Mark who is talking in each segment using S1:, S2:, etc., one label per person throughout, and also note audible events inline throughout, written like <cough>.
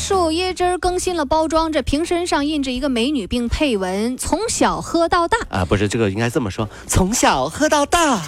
S1: 树椰汁儿更新了包装，这瓶身上印着一个美女，并配文“从小喝到大
S2: 啊，不是这个应该这么说，从小喝到大，<laughs> ”，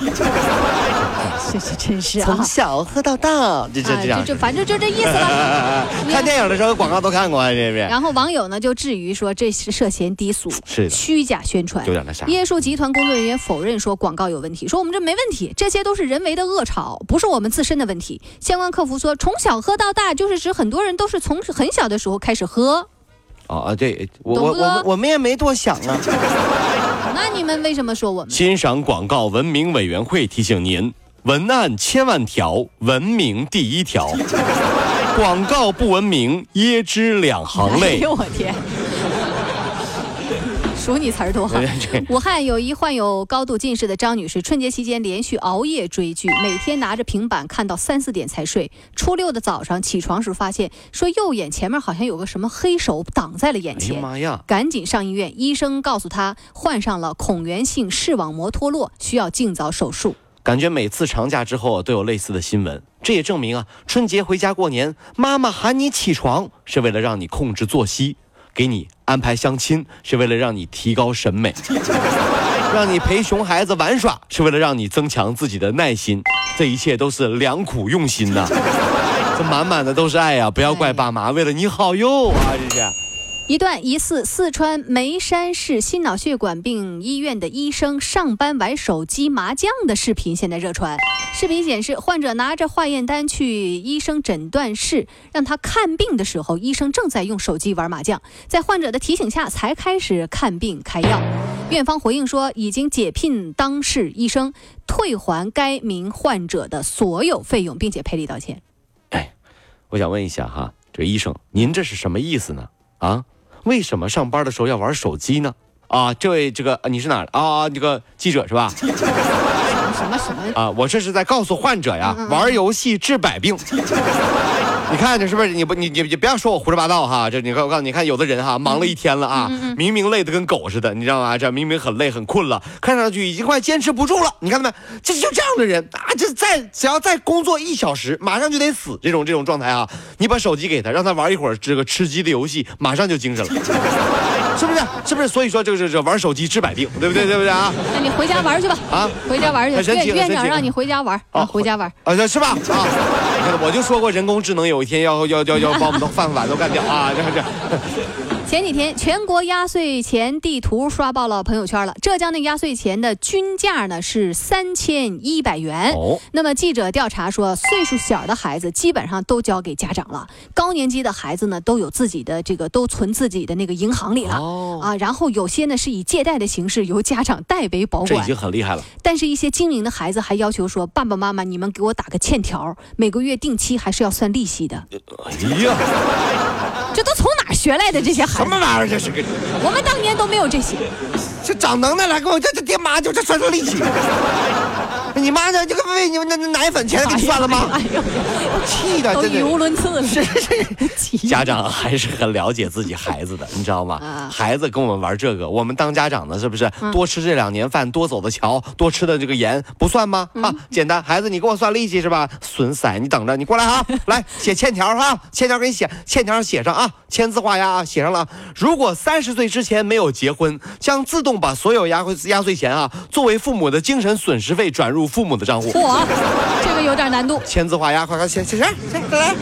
S1: 这是真是啊！
S2: 从小喝到大，这这
S1: 啊
S2: 这样
S1: 就。反正就这意思了。<laughs>
S2: 看电影的时候广告都看过啊，这边
S1: 然后网友呢就质疑说这是涉嫌低俗、
S2: 是
S1: 虚假宣传，
S2: 有点那啥
S1: 椰树集团工作人员否认说广告有问题，说我们这没问题，这些都是人为的恶炒，不是我们自身的问题。相关客服说，从小喝到大，就是指很多人都是从很小的时候开始喝。
S2: 啊啊，对我我我们我们也没多想啊。<laughs>
S1: 那你们为什么说我们？
S2: 欣赏广告文明委员会提醒您：文案千万条，文明第一条。<laughs> 广告不文明，椰汁两行泪哎。
S1: 呦我天！数你词儿多。<laughs> 武汉有一患有高度近视的张女士，春节期间连续熬夜追剧，每天拿着平板看到三四点才睡。初六的早上起床时，发现说右眼前面好像有个什么黑手挡在了眼
S2: 哎呀
S1: 前，
S2: 妈呀！
S1: 赶紧上医院。医生告诉她患上了孔源性视网膜脱落，需要尽早手术。
S2: 感觉每次长假之后都有类似的新闻，这也证明啊，春节回家过年，妈妈喊你起床是为了让你控制作息，给你安排相亲是为了让你提高审美，<laughs> 让你陪熊孩子玩耍是为了让你增强自己的耐心，这一切都是良苦用心呐、<laughs> 这满满的都是爱呀、不要怪爸妈，为了你好哟啊，这是。
S1: 一段疑似四川眉山市心脑血管病医院的医生上班玩手机麻将的视频现在热传。视频显示，患者拿着化验单去医生诊断室让他看病的时候，医生正在用手机玩麻将，在患者的提醒下才开始看病开药。院方回应说，已经解聘当事医生，退还该名患者的所有费用，并且赔礼道歉。
S2: 哎我想问一下哈，这个医生，您这是什么意思呢？啊，为什么上班的时候要玩手机呢？啊，这位这个呃你是哪啊？这个记者是吧？
S1: 什么什么？
S2: 啊，我这是在告诉患者呀，玩游戏治百病。你看这是不是？你不你你你不要说我胡说八道哈！这你看我告诉你，你看有的人哈，忙了一天了啊，明明累得跟狗似的，你知道吗？这明明很累很困了，看上去已经快坚持不住了。你看到没？这就这样的人啊，这再只要再工作一小时，马上就得死。这种这种状态啊，你把手机给他，让他玩一会儿这个吃鸡的游戏，马上就精神了，<laughs> 是不是？是不是？所以说这个这这玩手机治百病，对不对？对不对啊？
S1: 那你回家玩去吧。
S2: 啊，
S1: 回家玩去。院长让你回家玩
S2: 啊
S1: 啊，回家玩。
S2: 啊，是吧？啊，我就说过人工智能有一天要要要要把我们的饭碗都干掉啊！这这，
S1: 前几天，全国压岁钱地图刷爆了朋友圈了。浙江的压岁钱的均价呢是三千一百元。
S2: 哦
S1: 那么记者调查说，岁数小的孩子基本上都交给家长了，高年级的孩子呢都有自己的这个都存自己的那个银行里了。
S2: 哦，
S1: 啊，然后有些呢是以借贷的形式由家长代为保管
S2: 这已经，很厉害了。
S1: 但是一些精明的孩子还要求说，爸爸妈妈你们给我打个欠条，每个月定期还是要算利息的。
S2: 哎呀，
S1: 这都从哪儿学来的这些孩子？
S2: 什么玩意儿？这是个，
S1: 我们当年都没有这些。
S2: 这长能耐了，给我这这爹妈就这算上力气。你妈呢？这个为你们那那奶粉钱给你算了吗？
S1: 哎呦，<laughs>
S2: 气的，
S1: 都
S2: 真的。
S1: 语无伦次了。是是 <laughs>
S2: 家长还是很了解自己孩子的，你知道吗？
S1: 啊
S2: 孩子跟我们玩这个，我们当家长的，是不是多吃这两年饭，多走的桥，多吃的这个盐，不算吗？啊，简单，孩子，你给我算利息是吧？损色，你等着，你过来啊，来写欠条哈，欠条给你写，欠条上写上啊，签字画押啊，写上了啊。如果三十岁之前没有结婚，将自动把所有压岁压岁钱啊，作为父母的精神损失费转入父母的账户。
S1: 嚯，这个有点难度。
S2: 签字画押，快快写写上，写来，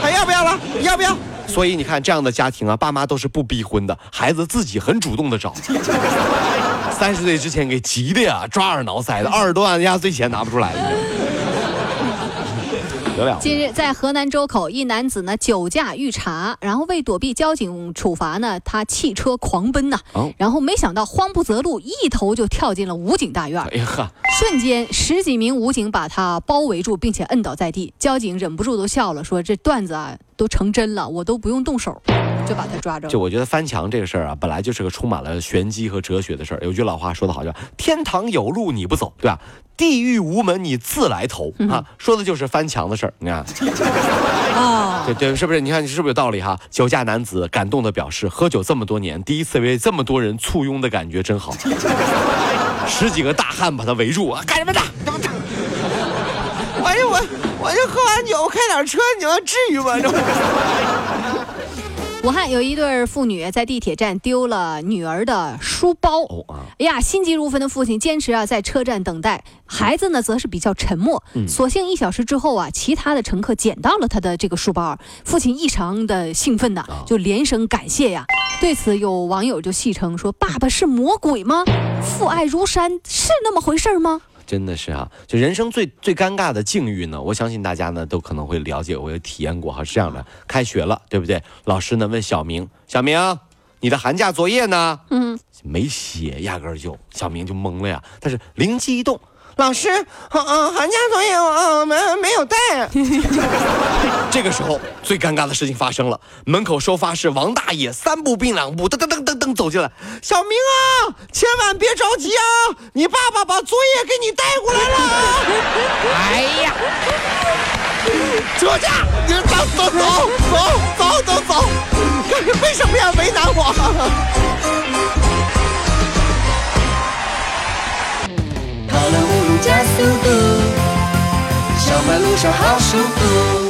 S2: 还要不要了？要不要？所以你看，这样的家庭啊，爸妈都是不逼婚的，孩子自己很主动的找。三十岁之前给急的呀，抓耳挠腮的，二十多万压岁钱拿不出来了。得了。
S1: 近日，在河南周口，一男子呢酒驾遇查，然后为躲避交警处罚呢，他弃车狂奔呐、
S2: 哦
S1: 然后没想到慌不择路，一头就跳进了武警大院。
S2: 哎呀，
S1: 瞬间，十几名武警把他包围住，并且摁倒在地。交警忍不住都笑了，说：“这段子啊都成真了，我都不用动手。”就把他抓着。
S2: 就我觉得翻墙这个事儿啊，本来就是个充满了玄机和哲学的事儿。有句老话说得好，叫“天堂有路你不走”，对吧？地狱无门你自来投啊，说的就是翻墙的事儿。你看，
S1: 啊，<laughs>
S2: 对对，是不是？你看你是不是有道理哈？酒驾男子感动的表示，喝酒这么多年，第一次被这么多人簇拥的感觉真好。<laughs> 十几个大汉把他围住啊，干什么的？我这我我就喝完酒开点车，你们至于吗？这。
S1: 武汉有一对父女在地铁站丢了女儿的书包。哎呀，心急如焚的父亲坚持啊在车站等待，孩子呢则是比较沉默。所幸一小时之后啊，其他的乘客捡到了他的这个书包，父亲异常的兴奋呐，就连声感谢呀。对此，有网友就戏称说：“爸爸是魔鬼吗？父爱如山是那么回事吗？”
S2: 真的是啊，就人生最最尴尬的境遇呢，我相信大家呢都可能会了解，我也体验过哈。是这样的，开学了，对不对？老师呢问小明，小明，你的寒假作业呢？嗯，没写，压根儿就小明就懵了呀。但是灵机一动。老师，嗯，寒假作业我没没有带。<laughs> 这个时候最尴尬的事情发生了，门口收发室王大爷三步并两步，噔噔噔噔噔走进来。小明啊，千万别着急啊，你爸爸把作业给你带过来了。哎呀，车驾，你走走走走走走走，为什么要为难我？
S3: 加速度，小马路上好舒服。